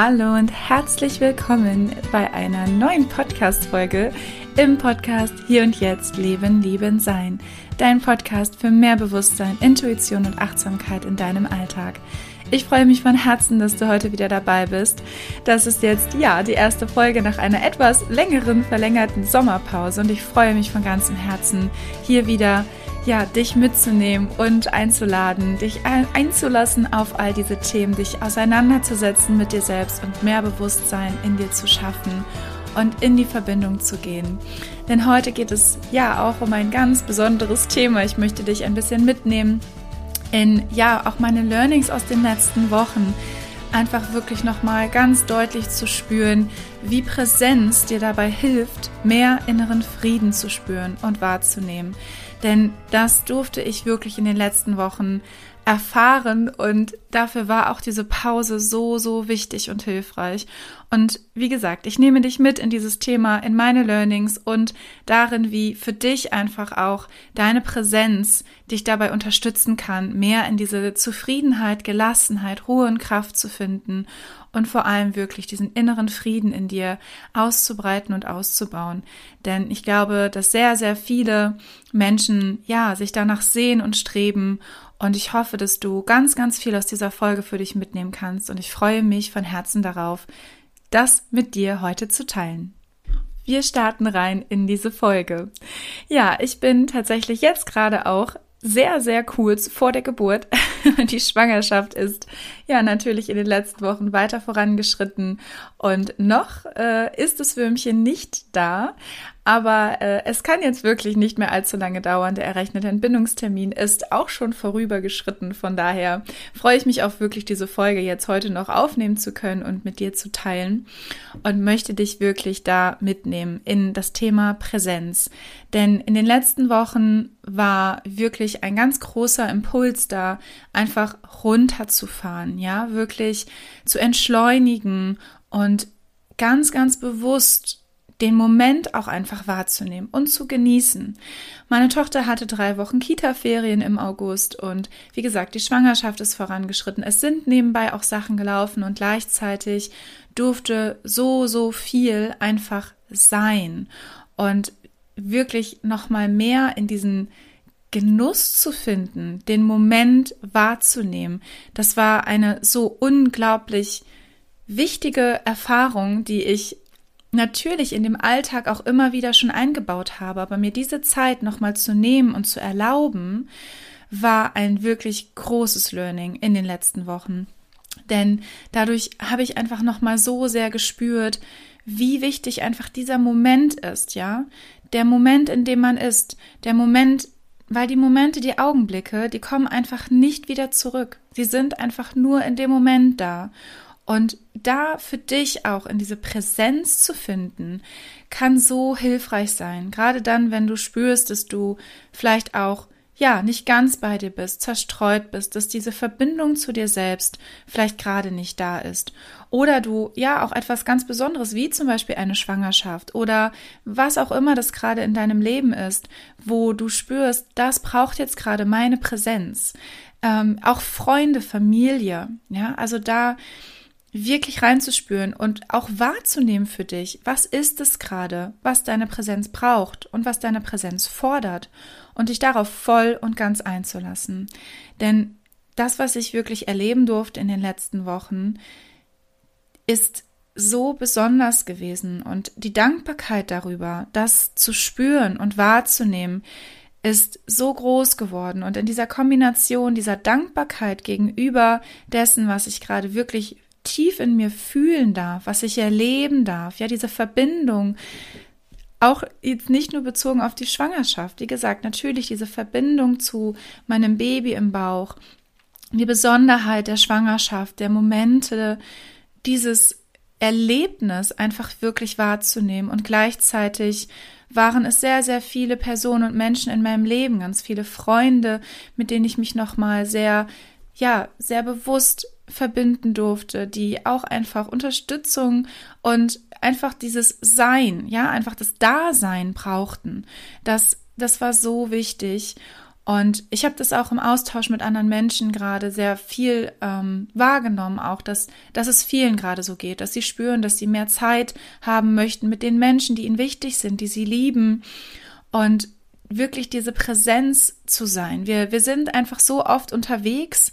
Hallo und herzlich willkommen bei einer neuen Podcast-Folge im Podcast Hier und Jetzt Leben, Lieben, Sein. Dein Podcast für mehr Bewusstsein, Intuition und Achtsamkeit in deinem Alltag. Ich freue mich von Herzen, dass du heute wieder dabei bist. Das ist jetzt ja die erste Folge nach einer etwas längeren, verlängerten Sommerpause und ich freue mich von ganzem Herzen, hier wieder ja, dich mitzunehmen und einzuladen, dich einzulassen auf all diese Themen, dich auseinanderzusetzen mit dir selbst und mehr Bewusstsein in dir zu schaffen und in die Verbindung zu gehen. Denn heute geht es ja auch um ein ganz besonderes Thema. Ich möchte dich ein bisschen mitnehmen in ja auch meine Learnings aus den letzten Wochen einfach wirklich nochmal ganz deutlich zu spüren, wie Präsenz dir dabei hilft, mehr inneren Frieden zu spüren und wahrzunehmen. Denn das durfte ich wirklich in den letzten Wochen erfahren und dafür war auch diese Pause so, so wichtig und hilfreich. Und wie gesagt, ich nehme dich mit in dieses Thema, in meine Learnings und darin, wie für dich einfach auch deine Präsenz dich dabei unterstützen kann, mehr in diese Zufriedenheit, Gelassenheit, Ruhe und Kraft zu finden und vor allem wirklich diesen inneren Frieden in dir auszubreiten und auszubauen. Denn ich glaube, dass sehr, sehr viele Menschen, ja, sich danach sehen und streben und ich hoffe, dass du ganz, ganz viel aus dieser Folge für dich mitnehmen kannst. Und ich freue mich von Herzen darauf, das mit dir heute zu teilen. Wir starten rein in diese Folge. Ja, ich bin tatsächlich jetzt gerade auch sehr, sehr kurz vor der Geburt. Die Schwangerschaft ist ja natürlich in den letzten Wochen weiter vorangeschritten und noch äh, ist das Würmchen nicht da. Aber äh, es kann jetzt wirklich nicht mehr allzu lange dauern. Der errechnete Entbindungstermin ist auch schon vorübergeschritten. Von daher freue ich mich auch wirklich, diese Folge jetzt heute noch aufnehmen zu können und mit dir zu teilen und möchte dich wirklich da mitnehmen in das Thema Präsenz. Denn in den letzten Wochen war wirklich ein ganz großer Impuls da, einfach runterzufahren, ja, wirklich zu entschleunigen und ganz, ganz bewusst den Moment auch einfach wahrzunehmen und zu genießen. Meine Tochter hatte drei Wochen Kita-Ferien im August und wie gesagt, die Schwangerschaft ist vorangeschritten. Es sind nebenbei auch Sachen gelaufen und gleichzeitig durfte so, so viel einfach sein und wirklich nochmal mehr in diesen Genuss zu finden, den Moment wahrzunehmen. Das war eine so unglaublich wichtige Erfahrung, die ich natürlich in dem Alltag auch immer wieder schon eingebaut habe, aber mir diese Zeit nochmal zu nehmen und zu erlauben, war ein wirklich großes Learning in den letzten Wochen. Denn dadurch habe ich einfach nochmal so sehr gespürt, wie wichtig einfach dieser Moment ist, ja? Der Moment, in dem man ist, der Moment, weil die Momente, die Augenblicke, die kommen einfach nicht wieder zurück. Sie sind einfach nur in dem Moment da. Und da für dich auch in diese Präsenz zu finden, kann so hilfreich sein. Gerade dann, wenn du spürst, dass du vielleicht auch ja, nicht ganz bei dir bist, zerstreut bist, dass diese Verbindung zu dir selbst vielleicht gerade nicht da ist. Oder du ja auch etwas ganz Besonderes, wie zum Beispiel eine Schwangerschaft oder was auch immer das gerade in deinem Leben ist, wo du spürst, das braucht jetzt gerade meine Präsenz. Ähm, auch Freunde, Familie, ja, also da wirklich reinzuspüren und auch wahrzunehmen für dich, was ist es gerade, was deine Präsenz braucht und was deine Präsenz fordert und dich darauf voll und ganz einzulassen. Denn das, was ich wirklich erleben durfte in den letzten Wochen, ist so besonders gewesen und die Dankbarkeit darüber, das zu spüren und wahrzunehmen, ist so groß geworden und in dieser Kombination dieser Dankbarkeit gegenüber dessen, was ich gerade wirklich tief in mir fühlen darf, was ich erleben darf, ja, diese Verbindung, auch jetzt nicht nur bezogen auf die Schwangerschaft, wie gesagt, natürlich diese Verbindung zu meinem Baby im Bauch, die Besonderheit der Schwangerschaft, der Momente, dieses Erlebnis einfach wirklich wahrzunehmen. Und gleichzeitig waren es sehr, sehr viele Personen und Menschen in meinem Leben, ganz viele Freunde, mit denen ich mich nochmal sehr, ja, sehr bewusst verbinden durfte, die auch einfach Unterstützung und einfach dieses Sein, ja, einfach das Dasein brauchten. Das, das war so wichtig. Und ich habe das auch im Austausch mit anderen Menschen gerade sehr viel ähm, wahrgenommen, auch dass, dass es vielen gerade so geht, dass sie spüren, dass sie mehr Zeit haben möchten mit den Menschen, die ihnen wichtig sind, die sie lieben und wirklich diese Präsenz zu sein. Wir, wir sind einfach so oft unterwegs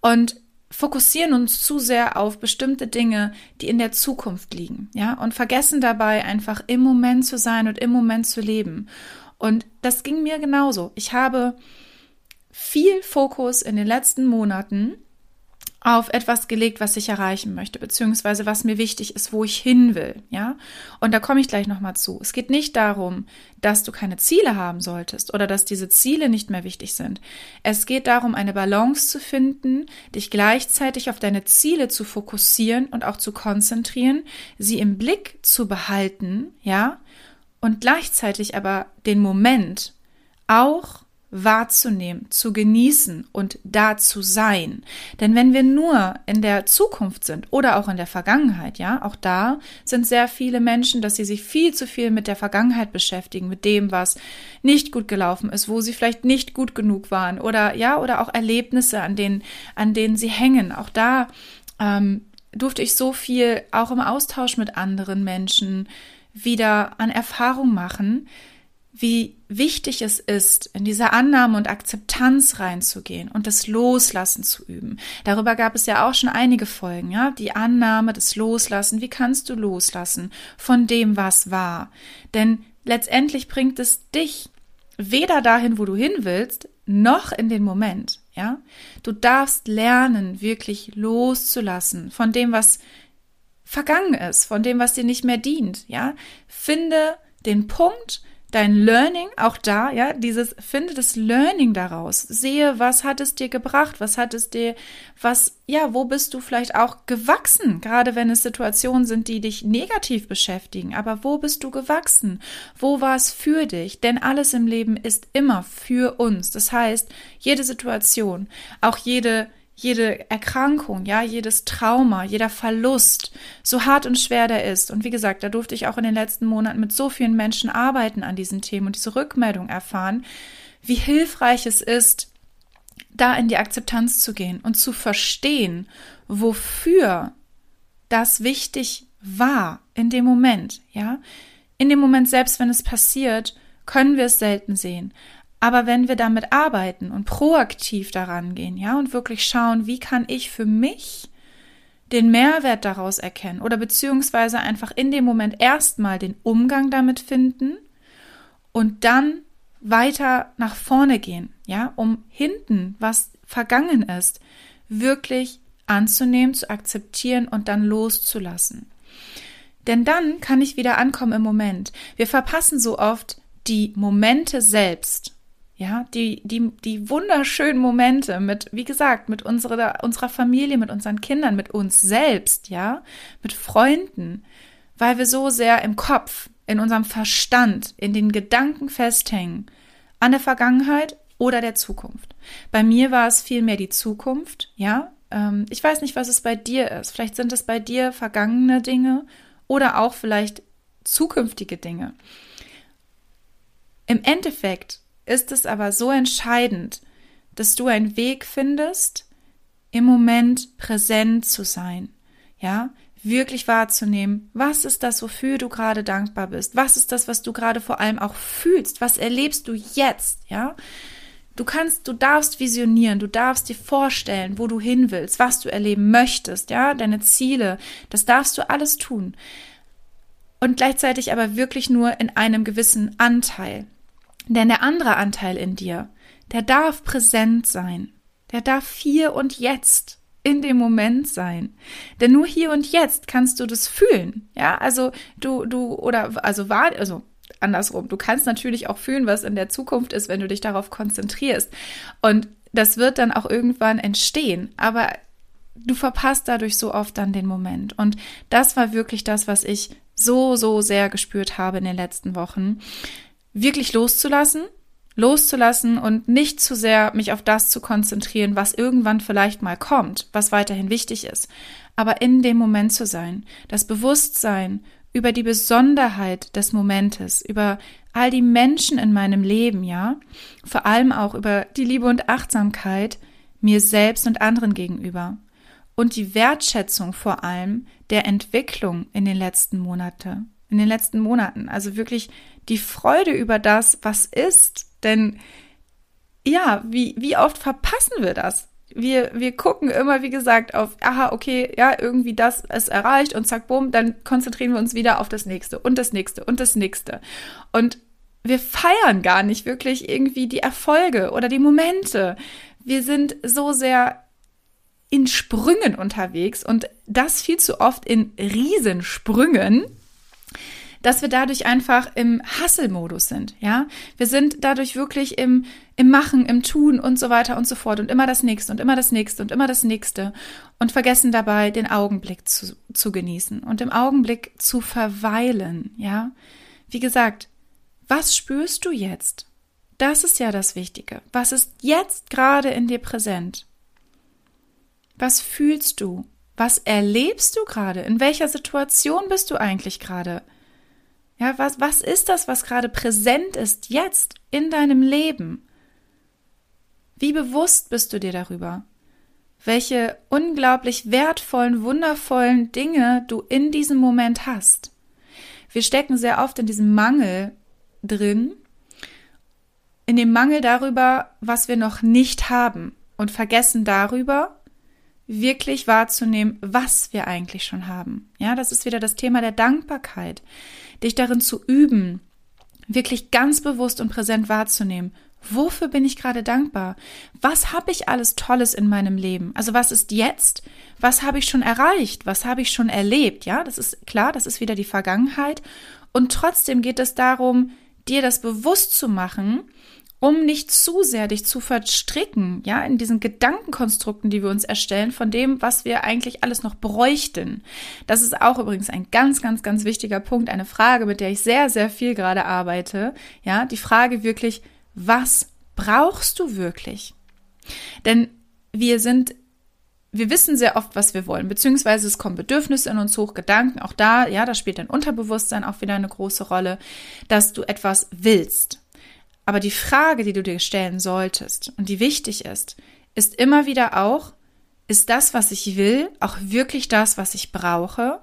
und fokussieren uns zu sehr auf bestimmte Dinge, die in der Zukunft liegen, ja, und vergessen dabei einfach im Moment zu sein und im Moment zu leben. Und das ging mir genauso. Ich habe viel Fokus in den letzten Monaten auf etwas gelegt, was ich erreichen möchte, beziehungsweise was mir wichtig ist, wo ich hin will, ja. Und da komme ich gleich nochmal zu. Es geht nicht darum, dass du keine Ziele haben solltest oder dass diese Ziele nicht mehr wichtig sind. Es geht darum, eine Balance zu finden, dich gleichzeitig auf deine Ziele zu fokussieren und auch zu konzentrieren, sie im Blick zu behalten, ja, und gleichzeitig aber den Moment auch wahrzunehmen, zu genießen und da zu sein. Denn wenn wir nur in der Zukunft sind oder auch in der Vergangenheit, ja, auch da sind sehr viele Menschen, dass sie sich viel zu viel mit der Vergangenheit beschäftigen, mit dem, was nicht gut gelaufen ist, wo sie vielleicht nicht gut genug waren oder ja, oder auch Erlebnisse, an denen, an denen sie hängen. Auch da ähm, durfte ich so viel auch im Austausch mit anderen Menschen wieder an Erfahrung machen, wie wichtig es ist, in diese Annahme und Akzeptanz reinzugehen und das Loslassen zu üben. Darüber gab es ja auch schon einige Folgen, ja, die Annahme, das Loslassen. Wie kannst du loslassen von dem, was war? Denn letztendlich bringt es dich weder dahin, wo du hin willst, noch in den Moment, ja. Du darfst lernen, wirklich loszulassen von dem, was vergangen ist, von dem, was dir nicht mehr dient, ja. Finde den Punkt, dein Learning, auch da, ja, dieses, finde das Learning daraus. Sehe, was hat es dir gebracht? Was hat es dir, was, ja, wo bist du vielleicht auch gewachsen? Gerade wenn es Situationen sind, die dich negativ beschäftigen. Aber wo bist du gewachsen? Wo war es für dich? Denn alles im Leben ist immer für uns. Das heißt, jede Situation, auch jede jede Erkrankung, ja, jedes Trauma, jeder Verlust, so hart und schwer der ist. Und wie gesagt, da durfte ich auch in den letzten Monaten mit so vielen Menschen arbeiten an diesen Themen und diese Rückmeldung erfahren, wie hilfreich es ist, da in die Akzeptanz zu gehen und zu verstehen, wofür das wichtig war in dem Moment, ja. In dem Moment selbst, wenn es passiert, können wir es selten sehen. Aber wenn wir damit arbeiten und proaktiv daran gehen, ja, und wirklich schauen, wie kann ich für mich den Mehrwert daraus erkennen oder beziehungsweise einfach in dem Moment erstmal den Umgang damit finden und dann weiter nach vorne gehen, ja, um hinten, was vergangen ist, wirklich anzunehmen, zu akzeptieren und dann loszulassen. Denn dann kann ich wieder ankommen im Moment. Wir verpassen so oft die Momente selbst ja, die, die, die wunderschönen Momente mit, wie gesagt, mit unserer, unserer Familie, mit unseren Kindern, mit uns selbst, ja, mit Freunden, weil wir so sehr im Kopf, in unserem Verstand, in den Gedanken festhängen, an der Vergangenheit oder der Zukunft. Bei mir war es vielmehr die Zukunft, ja. Ähm, ich weiß nicht, was es bei dir ist. Vielleicht sind es bei dir vergangene Dinge oder auch vielleicht zukünftige Dinge. Im Endeffekt ist es aber so entscheidend, dass du einen Weg findest, im Moment präsent zu sein, ja, wirklich wahrzunehmen, was ist das, wofür du gerade dankbar bist, was ist das, was du gerade vor allem auch fühlst, was erlebst du jetzt, ja. Du kannst, du darfst visionieren, du darfst dir vorstellen, wo du hin willst, was du erleben möchtest, ja, deine Ziele, das darfst du alles tun. Und gleichzeitig aber wirklich nur in einem gewissen Anteil. Denn der andere Anteil in dir, der darf präsent sein. Der darf hier und jetzt in dem Moment sein. Denn nur hier und jetzt kannst du das fühlen. Ja, also du, du, oder, also war, also andersrum. Du kannst natürlich auch fühlen, was in der Zukunft ist, wenn du dich darauf konzentrierst. Und das wird dann auch irgendwann entstehen. Aber du verpasst dadurch so oft dann den Moment. Und das war wirklich das, was ich so, so sehr gespürt habe in den letzten Wochen wirklich loszulassen, loszulassen und nicht zu sehr mich auf das zu konzentrieren, was irgendwann vielleicht mal kommt, was weiterhin wichtig ist, aber in dem Moment zu sein, das Bewusstsein über die Besonderheit des Momentes, über all die Menschen in meinem Leben, ja, vor allem auch über die Liebe und Achtsamkeit mir selbst und anderen gegenüber. Und die Wertschätzung vor allem der Entwicklung in den letzten Monate, in den letzten Monaten, also wirklich die Freude über das, was ist, denn ja, wie, wie oft verpassen wir das? Wir, wir gucken immer, wie gesagt, auf, aha, okay, ja, irgendwie das ist erreicht und zack, bumm, dann konzentrieren wir uns wieder auf das nächste und das nächste und das nächste. Und wir feiern gar nicht wirklich irgendwie die Erfolge oder die Momente. Wir sind so sehr in Sprüngen unterwegs und das viel zu oft in Riesensprüngen, dass wir dadurch einfach im Hustle-Modus sind, ja. Wir sind dadurch wirklich im, im Machen, im Tun und so weiter und so fort und immer das Nächste und immer das Nächste und immer das Nächste und vergessen dabei, den Augenblick zu, zu genießen und im Augenblick zu verweilen, ja. Wie gesagt, was spürst du jetzt? Das ist ja das Wichtige. Was ist jetzt gerade in dir präsent? Was fühlst du? Was erlebst du gerade? In welcher Situation bist du eigentlich gerade? Ja, was, was ist das, was gerade präsent ist jetzt in deinem Leben? Wie bewusst bist du dir darüber? Welche unglaublich wertvollen, wundervollen Dinge du in diesem Moment hast? Wir stecken sehr oft in diesem Mangel drin, in dem Mangel darüber, was wir noch nicht haben und vergessen darüber, wirklich wahrzunehmen, was wir eigentlich schon haben. Ja, das ist wieder das Thema der Dankbarkeit dich darin zu üben, wirklich ganz bewusst und präsent wahrzunehmen, wofür bin ich gerade dankbar? Was habe ich alles Tolles in meinem Leben? Also was ist jetzt? Was habe ich schon erreicht? Was habe ich schon erlebt? Ja, das ist klar, das ist wieder die Vergangenheit. Und trotzdem geht es darum, dir das bewusst zu machen um nicht zu sehr dich zu verstricken, ja, in diesen Gedankenkonstrukten, die wir uns erstellen, von dem, was wir eigentlich alles noch bräuchten. Das ist auch übrigens ein ganz, ganz, ganz wichtiger Punkt, eine Frage, mit der ich sehr, sehr viel gerade arbeite, ja, die Frage wirklich, was brauchst du wirklich? Denn wir sind wir wissen sehr oft, was wir wollen, beziehungsweise es kommen Bedürfnisse in uns hoch, Gedanken, auch da, ja, da spielt dein Unterbewusstsein auch wieder eine große Rolle, dass du etwas willst. Aber die Frage, die du dir stellen solltest und die wichtig ist, ist immer wieder auch, ist das, was ich will, auch wirklich das, was ich brauche?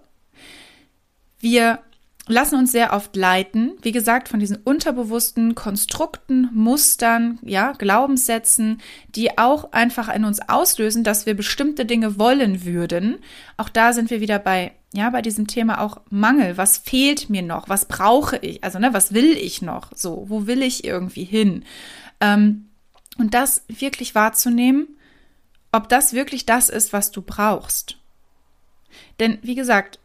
Wir lassen uns sehr oft leiten, wie gesagt, von diesen unterbewussten Konstrukten, Mustern, ja, Glaubenssätzen, die auch einfach in uns auslösen, dass wir bestimmte Dinge wollen würden. Auch da sind wir wieder bei, ja, bei diesem Thema auch Mangel. Was fehlt mir noch? Was brauche ich? Also, ne, was will ich noch? So, wo will ich irgendwie hin? Ähm, und das wirklich wahrzunehmen, ob das wirklich das ist, was du brauchst. Denn, wie gesagt,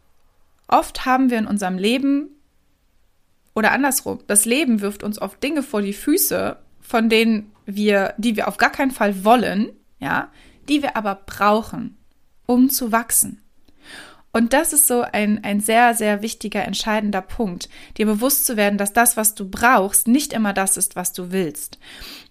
Oft haben wir in unserem Leben oder andersrum, das Leben wirft uns oft Dinge vor die Füße, von denen wir, die wir auf gar keinen Fall wollen, ja, die wir aber brauchen, um zu wachsen. Und das ist so ein, ein sehr, sehr wichtiger, entscheidender Punkt, dir bewusst zu werden, dass das, was du brauchst, nicht immer das ist, was du willst.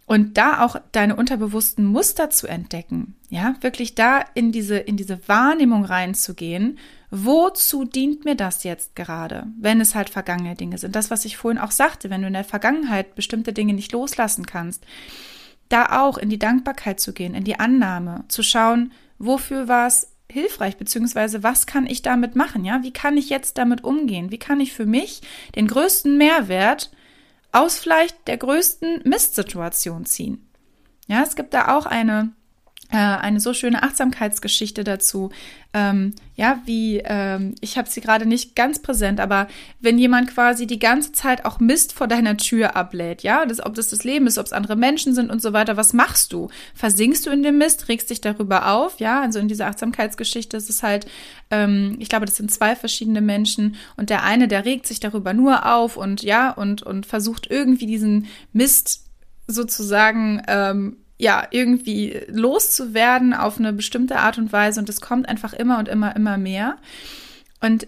Und da auch deine unterbewussten Muster zu entdecken, ja, wirklich da in diese, in diese Wahrnehmung reinzugehen wozu dient mir das jetzt gerade, wenn es halt vergangene Dinge sind? Das, was ich vorhin auch sagte, wenn du in der Vergangenheit bestimmte Dinge nicht loslassen kannst, da auch in die Dankbarkeit zu gehen, in die Annahme, zu schauen, wofür war es hilfreich, beziehungsweise was kann ich damit machen, ja? Wie kann ich jetzt damit umgehen? Wie kann ich für mich den größten Mehrwert aus vielleicht der größten Mistsituation ziehen? Ja, es gibt da auch eine eine so schöne Achtsamkeitsgeschichte dazu. Ähm, ja, wie, ähm, ich habe sie gerade nicht ganz präsent, aber wenn jemand quasi die ganze Zeit auch Mist vor deiner Tür ablädt, ja, das, ob das das Leben ist, ob es andere Menschen sind und so weiter, was machst du? Versinkst du in dem Mist, regst dich darüber auf, ja, also in dieser Achtsamkeitsgeschichte ist es halt, ähm, ich glaube, das sind zwei verschiedene Menschen und der eine, der regt sich darüber nur auf und ja, und, und versucht irgendwie diesen Mist sozusagen ähm, ja, irgendwie loszuwerden auf eine bestimmte Art und Weise und es kommt einfach immer und immer, immer mehr. Und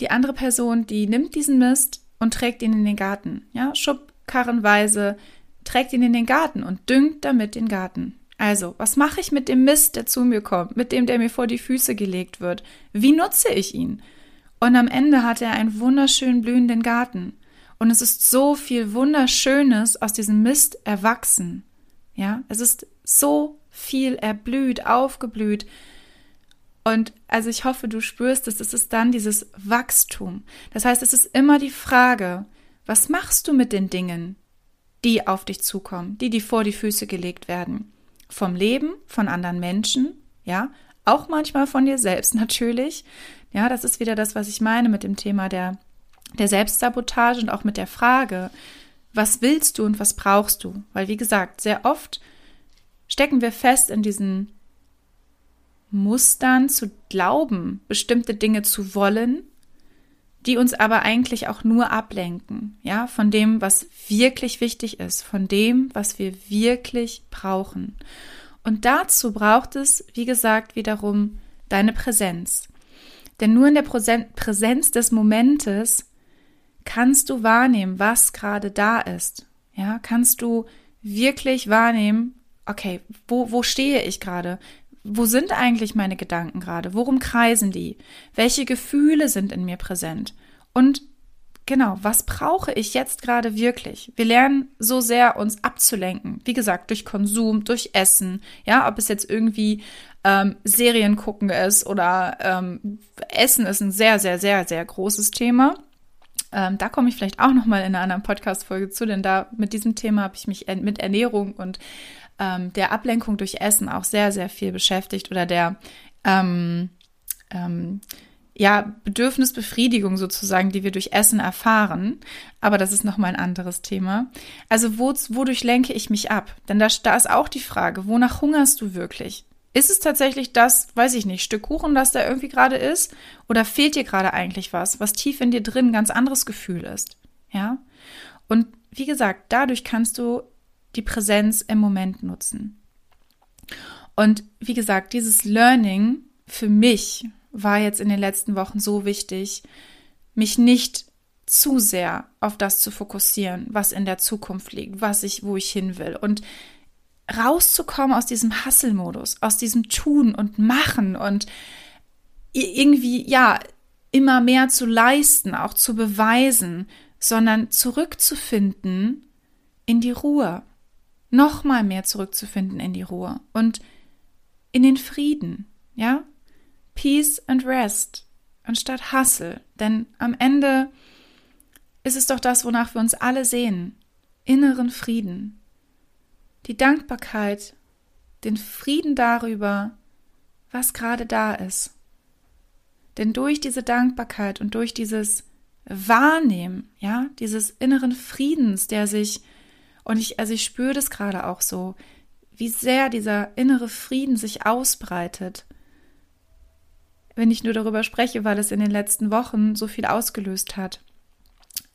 die andere Person, die nimmt diesen Mist und trägt ihn in den Garten, ja, schubkarrenweise trägt ihn in den Garten und düngt damit den Garten. Also, was mache ich mit dem Mist, der zu mir kommt, mit dem, der mir vor die Füße gelegt wird? Wie nutze ich ihn? Und am Ende hat er einen wunderschön blühenden Garten. Und es ist so viel Wunderschönes aus diesem Mist erwachsen. Ja, es ist so viel erblüht, aufgeblüht. Und also ich hoffe, du spürst es, es ist dann dieses Wachstum. Das heißt, es ist immer die Frage, was machst du mit den Dingen, die auf dich zukommen, die dir vor die Füße gelegt werden? Vom Leben, von anderen Menschen, ja, auch manchmal von dir selbst natürlich. Ja, das ist wieder das, was ich meine mit dem Thema der, der Selbstsabotage und auch mit der Frage, was willst du und was brauchst du? Weil, wie gesagt, sehr oft stecken wir fest in diesen Mustern zu glauben, bestimmte Dinge zu wollen, die uns aber eigentlich auch nur ablenken, ja, von dem, was wirklich wichtig ist, von dem, was wir wirklich brauchen. Und dazu braucht es, wie gesagt, wiederum deine Präsenz. Denn nur in der Präsenz des Momentes kannst du wahrnehmen, was gerade da ist. Ja, kannst du wirklich wahrnehmen, okay, wo, wo stehe ich gerade? Wo sind eigentlich meine Gedanken gerade? Worum kreisen die? Welche Gefühle sind in mir präsent? Und genau, was brauche ich jetzt gerade wirklich? Wir lernen so sehr, uns abzulenken. Wie gesagt, durch Konsum, durch Essen. Ja, ob es jetzt irgendwie ähm, Serien gucken ist oder ähm, Essen ist ein sehr, sehr, sehr, sehr großes Thema. Ähm, da komme ich vielleicht auch noch mal in einer anderen Podcast-Folge zu, denn da mit diesem Thema habe ich mich mit Ernährung und ähm, der Ablenkung durch Essen auch sehr, sehr viel beschäftigt oder der ähm, ähm, ja, Bedürfnisbefriedigung sozusagen, die wir durch Essen erfahren. Aber das ist nochmal ein anderes Thema. Also wo, wodurch lenke ich mich ab? Denn da, da ist auch die Frage, wonach hungerst du wirklich? Ist es tatsächlich das, weiß ich nicht, Stück Kuchen, das da irgendwie gerade ist? Oder fehlt dir gerade eigentlich was, was tief in dir drin ein ganz anderes Gefühl ist? Ja? Und wie gesagt, dadurch kannst du die Präsenz im Moment nutzen. Und wie gesagt, dieses Learning für mich war jetzt in den letzten Wochen so wichtig, mich nicht zu sehr auf das zu fokussieren, was in der Zukunft liegt, was ich, wo ich hin will und rauszukommen aus diesem Hasselmodus, aus diesem Tun und Machen und irgendwie, ja, immer mehr zu leisten, auch zu beweisen, sondern zurückzufinden in die Ruhe, nochmal mehr zurückzufinden in die Ruhe und in den Frieden, ja? Peace and Rest anstatt Hustle, denn am Ende ist es doch das, wonach wir uns alle sehen, inneren Frieden, die Dankbarkeit, den Frieden darüber, was gerade da ist. Denn durch diese Dankbarkeit und durch dieses Wahrnehmen, ja, dieses inneren Friedens, der sich, und ich, also ich spüre das gerade auch so, wie sehr dieser innere Frieden sich ausbreitet, wenn ich nur darüber spreche, weil es in den letzten Wochen so viel ausgelöst hat.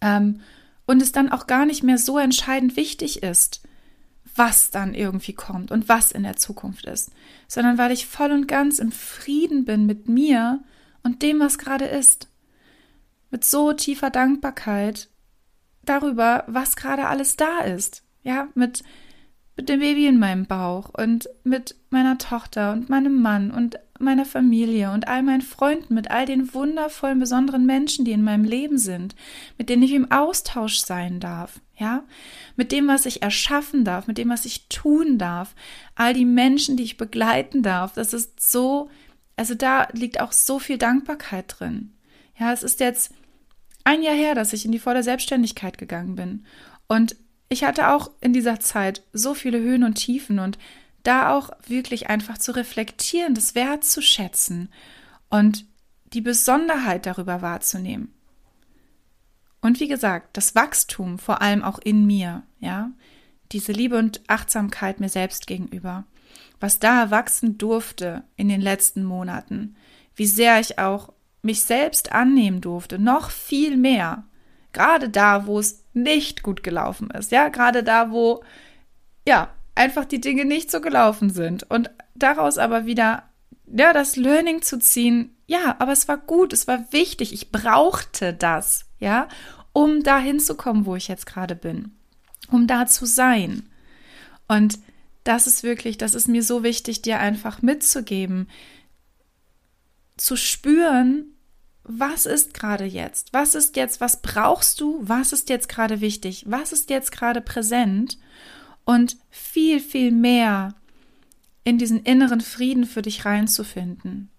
Ähm, und es dann auch gar nicht mehr so entscheidend wichtig ist, was dann irgendwie kommt und was in der Zukunft ist, sondern weil ich voll und ganz im Frieden bin mit mir und dem, was gerade ist. Mit so tiefer Dankbarkeit darüber, was gerade alles da ist. Ja, mit, mit dem Baby in meinem Bauch und mit meiner Tochter und meinem Mann und meiner Familie und all meinen Freunden, mit all den wundervollen, besonderen Menschen, die in meinem Leben sind, mit denen ich im Austausch sein darf, ja, mit dem, was ich erschaffen darf, mit dem, was ich tun darf, all die Menschen, die ich begleiten darf, das ist so, also da liegt auch so viel Dankbarkeit drin. Ja, es ist jetzt ein Jahr her, dass ich in die volle Selbstständigkeit gegangen bin. Und ich hatte auch in dieser Zeit so viele Höhen und Tiefen und da auch wirklich einfach zu reflektieren, das wertzuschätzen und die Besonderheit darüber wahrzunehmen. Und wie gesagt, das Wachstum vor allem auch in mir, ja, diese Liebe und Achtsamkeit mir selbst gegenüber, was da wachsen durfte in den letzten Monaten, wie sehr ich auch mich selbst annehmen durfte, noch viel mehr, gerade da, wo es nicht gut gelaufen ist, ja, gerade da, wo ja, einfach die Dinge nicht so gelaufen sind und daraus aber wieder ja, das Learning zu ziehen, ja, aber es war gut, es war wichtig, ich brauchte das, ja, um da hinzukommen, wo ich jetzt gerade bin, um da zu sein. Und das ist wirklich, das ist mir so wichtig, dir einfach mitzugeben, zu spüren, was ist gerade jetzt? Was ist jetzt, was brauchst du? Was ist jetzt gerade wichtig? Was ist jetzt gerade präsent? Und viel, viel mehr in diesen inneren Frieden für dich reinzufinden.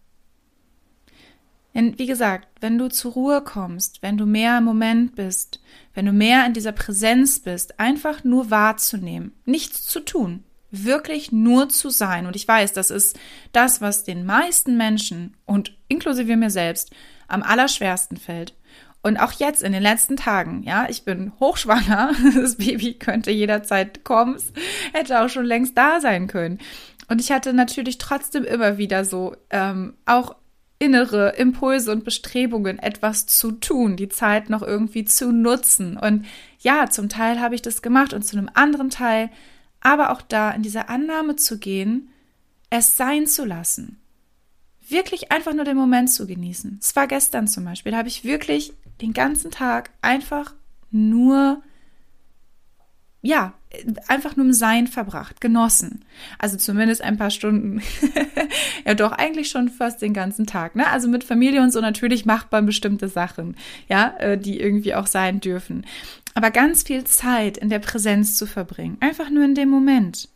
Denn wie gesagt, wenn du zur Ruhe kommst, wenn du mehr im Moment bist, wenn du mehr in dieser Präsenz bist, einfach nur wahrzunehmen, nichts zu tun, wirklich nur zu sein. Und ich weiß, das ist das, was den meisten Menschen und inklusive mir selbst am allerschwersten fällt. Und auch jetzt in den letzten Tagen, ja, ich bin hochschwanger, das Baby könnte jederzeit kommen, hätte auch schon längst da sein können. Und ich hatte natürlich trotzdem immer wieder so ähm, auch innere Impulse und Bestrebungen, etwas zu tun, die Zeit noch irgendwie zu nutzen. Und ja, zum Teil habe ich das gemacht und zu einem anderen Teil, aber auch da in diese Annahme zu gehen, es sein zu lassen. Wirklich einfach nur den Moment zu genießen. Es war gestern zum Beispiel, da habe ich wirklich den ganzen Tag einfach nur ja, einfach nur im Sein verbracht, genossen. Also zumindest ein paar Stunden. ja, doch, eigentlich schon fast den ganzen Tag. Ne? Also mit Familie und so natürlich macht man bestimmte Sachen, ja, äh, die irgendwie auch sein dürfen. Aber ganz viel Zeit in der Präsenz zu verbringen. Einfach nur in dem Moment.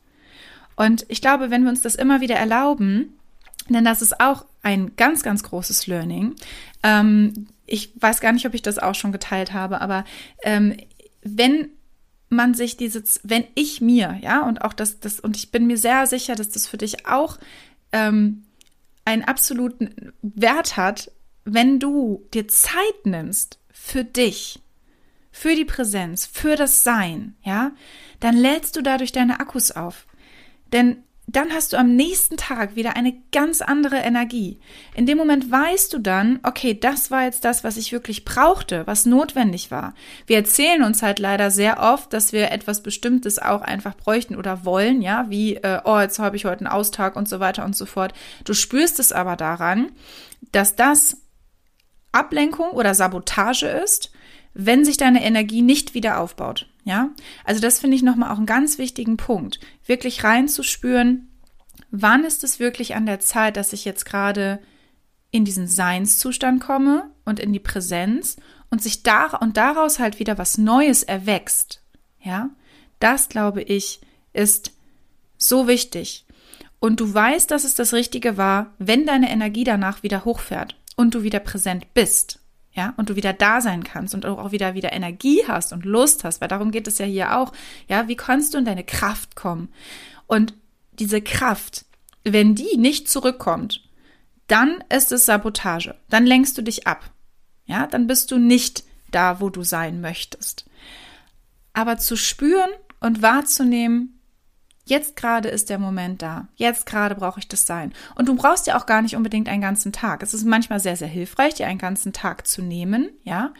Und ich glaube, wenn wir uns das immer wieder erlauben, denn das ist auch ein ganz, ganz großes Learning. Ähm, ich weiß gar nicht, ob ich das auch schon geteilt habe, aber ähm, wenn man sich diese, wenn ich mir, ja, und auch das, das, und ich bin mir sehr sicher, dass das für dich auch ähm, einen absoluten Wert hat, wenn du dir Zeit nimmst für dich, für die Präsenz, für das Sein, ja, dann lädst du dadurch deine Akkus auf. Denn dann hast du am nächsten Tag wieder eine ganz andere Energie. In dem Moment weißt du dann, okay, das war jetzt das, was ich wirklich brauchte, was notwendig war. Wir erzählen uns halt leider sehr oft, dass wir etwas Bestimmtes auch einfach bräuchten oder wollen, ja, wie, äh, oh, jetzt habe ich heute einen Austag und so weiter und so fort. Du spürst es aber daran, dass das Ablenkung oder Sabotage ist, wenn sich deine Energie nicht wieder aufbaut. Ja, also das finde ich nochmal auch einen ganz wichtigen Punkt, wirklich reinzuspüren, wann ist es wirklich an der Zeit, dass ich jetzt gerade in diesen Seinszustand komme und in die Präsenz und sich da und daraus halt wieder was Neues erwächst. Ja, das glaube ich ist so wichtig. Und du weißt, dass es das Richtige war, wenn deine Energie danach wieder hochfährt und du wieder präsent bist ja, und du wieder da sein kannst und auch wieder wieder Energie hast und Lust hast, weil darum geht es ja hier auch, ja, wie kannst du in deine Kraft kommen? Und diese Kraft, wenn die nicht zurückkommt, dann ist es Sabotage. Dann lenkst du dich ab. Ja, dann bist du nicht da, wo du sein möchtest. Aber zu spüren und wahrzunehmen, Jetzt gerade ist der Moment da. Jetzt gerade brauche ich das sein. Und du brauchst ja auch gar nicht unbedingt einen ganzen Tag. Es ist manchmal sehr, sehr hilfreich, dir einen ganzen Tag zu nehmen, ja.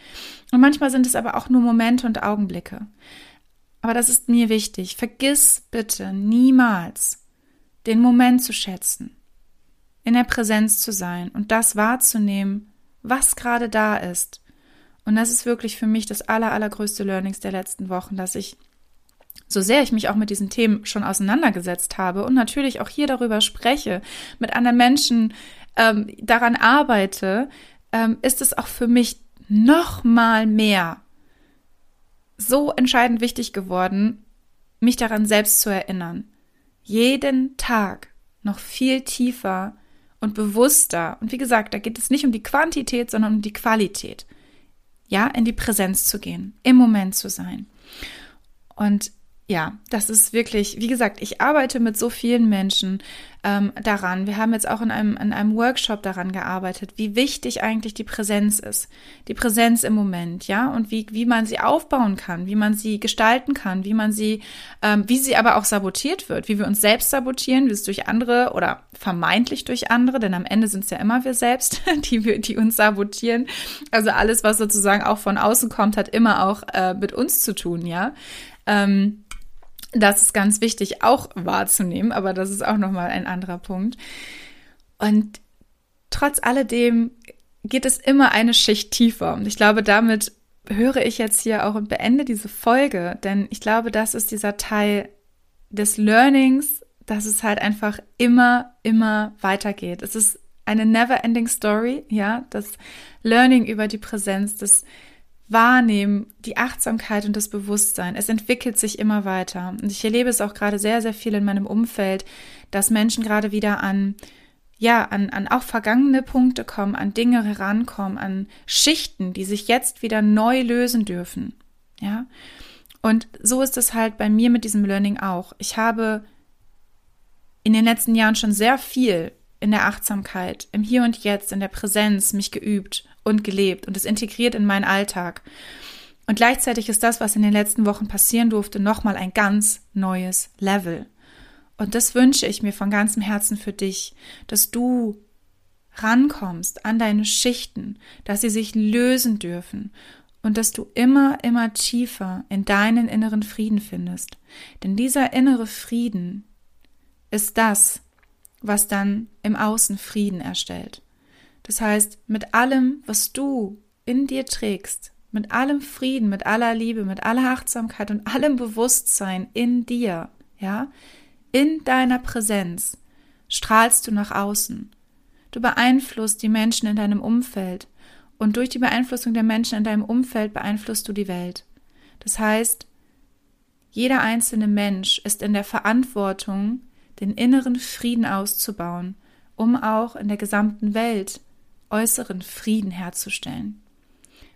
Und manchmal sind es aber auch nur Momente und Augenblicke. Aber das ist mir wichtig. Vergiss bitte niemals, den Moment zu schätzen, in der Präsenz zu sein und das wahrzunehmen, was gerade da ist. Und das ist wirklich für mich das aller, allergrößte Learnings der letzten Wochen, dass ich so sehr ich mich auch mit diesen Themen schon auseinandergesetzt habe und natürlich auch hier darüber spreche, mit anderen Menschen ähm, daran arbeite, ähm, ist es auch für mich noch mal mehr so entscheidend wichtig geworden, mich daran selbst zu erinnern. Jeden Tag noch viel tiefer und bewusster. Und wie gesagt, da geht es nicht um die Quantität, sondern um die Qualität. Ja, in die Präsenz zu gehen, im Moment zu sein. Und ja, das ist wirklich, wie gesagt, ich arbeite mit so vielen Menschen ähm, daran. Wir haben jetzt auch in einem, in einem Workshop daran gearbeitet, wie wichtig eigentlich die Präsenz ist. Die Präsenz im Moment, ja, und wie, wie man sie aufbauen kann, wie man sie gestalten kann, wie man sie, ähm, wie sie aber auch sabotiert wird, wie wir uns selbst sabotieren, wie es durch andere oder vermeintlich durch andere, denn am Ende sind es ja immer wir selbst, die, wir, die uns sabotieren. Also alles, was sozusagen auch von außen kommt, hat immer auch äh, mit uns zu tun, ja. Ähm, das ist ganz wichtig auch wahrzunehmen, aber das ist auch nochmal ein anderer Punkt. Und trotz alledem geht es immer eine Schicht tiefer. Und ich glaube, damit höre ich jetzt hier auch und beende diese Folge, denn ich glaube, das ist dieser Teil des Learnings, dass es halt einfach immer, immer weitergeht. Es ist eine never-ending Story, ja, das Learning über die Präsenz, das Wahrnehmen, die Achtsamkeit und das Bewusstsein. Es entwickelt sich immer weiter. Und ich erlebe es auch gerade sehr, sehr viel in meinem Umfeld, dass Menschen gerade wieder an, ja, an, an auch vergangene Punkte kommen, an Dinge herankommen, an Schichten, die sich jetzt wieder neu lösen dürfen. Ja. Und so ist es halt bei mir mit diesem Learning auch. Ich habe in den letzten Jahren schon sehr viel in der Achtsamkeit, im Hier und Jetzt, in der Präsenz mich geübt und gelebt und es integriert in meinen Alltag. Und gleichzeitig ist das, was in den letzten Wochen passieren durfte, nochmal ein ganz neues Level. Und das wünsche ich mir von ganzem Herzen für dich, dass du rankommst an deine Schichten, dass sie sich lösen dürfen und dass du immer, immer tiefer in deinen inneren Frieden findest. Denn dieser innere Frieden ist das, was dann im Außen Frieden erstellt. Das heißt, mit allem, was du in dir trägst, mit allem Frieden, mit aller Liebe, mit aller Achtsamkeit und allem Bewusstsein in dir, ja, in deiner Präsenz, strahlst du nach außen. Du beeinflusst die Menschen in deinem Umfeld und durch die Beeinflussung der Menschen in deinem Umfeld beeinflusst du die Welt. Das heißt, jeder einzelne Mensch ist in der Verantwortung, den inneren Frieden auszubauen, um auch in der gesamten Welt äußeren Frieden herzustellen.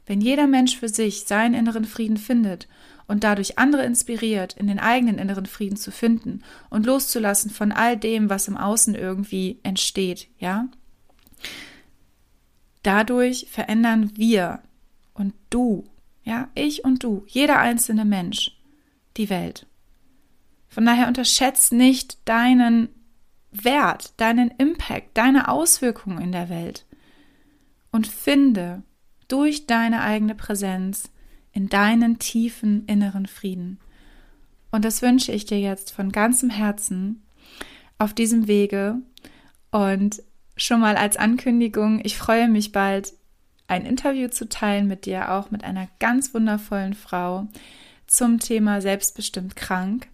Wenn jeder Mensch für sich seinen inneren Frieden findet und dadurch andere inspiriert, in den eigenen inneren Frieden zu finden und loszulassen von all dem, was im Außen irgendwie entsteht, ja? Dadurch verändern wir und du, ja, ich und du, jeder einzelne Mensch, die Welt. Von daher unterschätzt nicht deinen Wert, deinen Impact, deine Auswirkungen in der Welt und finde durch deine eigene Präsenz in deinen tiefen inneren Frieden. Und das wünsche ich dir jetzt von ganzem Herzen auf diesem Wege. Und schon mal als Ankündigung, ich freue mich bald, ein Interview zu teilen mit dir, auch mit einer ganz wundervollen Frau zum Thema selbstbestimmt krank.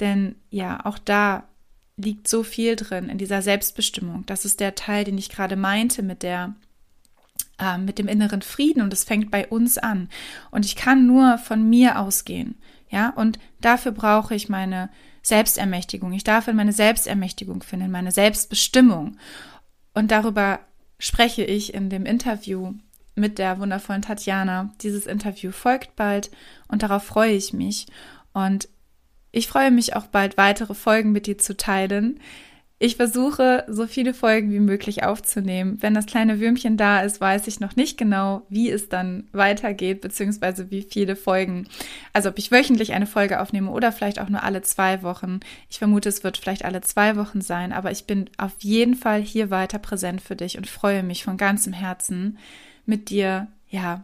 Denn ja, auch da liegt so viel drin in dieser Selbstbestimmung. Das ist der Teil, den ich gerade meinte mit der äh, mit dem inneren Frieden und es fängt bei uns an. Und ich kann nur von mir ausgehen. Ja, und dafür brauche ich meine Selbstermächtigung. Ich darf in meine Selbstermächtigung finden, meine Selbstbestimmung. Und darüber spreche ich in dem Interview mit der wundervollen Tatjana. Dieses Interview folgt bald und darauf freue ich mich. Und ich freue mich auch bald weitere Folgen mit dir zu teilen. Ich versuche, so viele Folgen wie möglich aufzunehmen. Wenn das kleine Würmchen da ist, weiß ich noch nicht genau, wie es dann weitergeht, beziehungsweise wie viele Folgen. Also ob ich wöchentlich eine Folge aufnehme oder vielleicht auch nur alle zwei Wochen. Ich vermute, es wird vielleicht alle zwei Wochen sein, aber ich bin auf jeden Fall hier weiter präsent für dich und freue mich von ganzem Herzen mit dir, ja,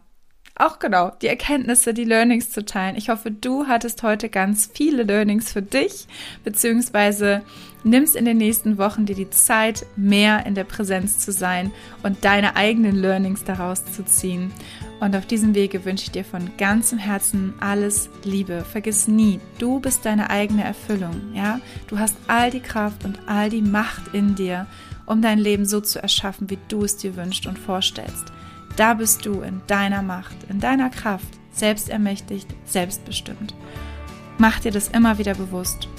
auch genau die Erkenntnisse, die Learnings zu teilen. Ich hoffe, du hattest heute ganz viele Learnings für dich, beziehungsweise nimmst in den nächsten Wochen dir die Zeit, mehr in der Präsenz zu sein und deine eigenen Learnings daraus zu ziehen. Und auf diesem Wege wünsche ich dir von ganzem Herzen alles Liebe. Vergiss nie, du bist deine eigene Erfüllung, ja? Du hast all die Kraft und all die Macht in dir, um dein Leben so zu erschaffen, wie du es dir wünschst und vorstellst. Da bist du in deiner Macht, in deiner Kraft, selbstermächtigt, selbstbestimmt. Mach dir das immer wieder bewusst,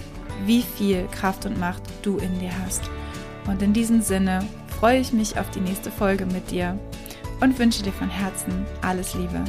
wie viel Kraft und Macht du in dir hast. Und in diesem Sinne freue ich mich auf die nächste Folge mit dir und wünsche dir von Herzen alles Liebe.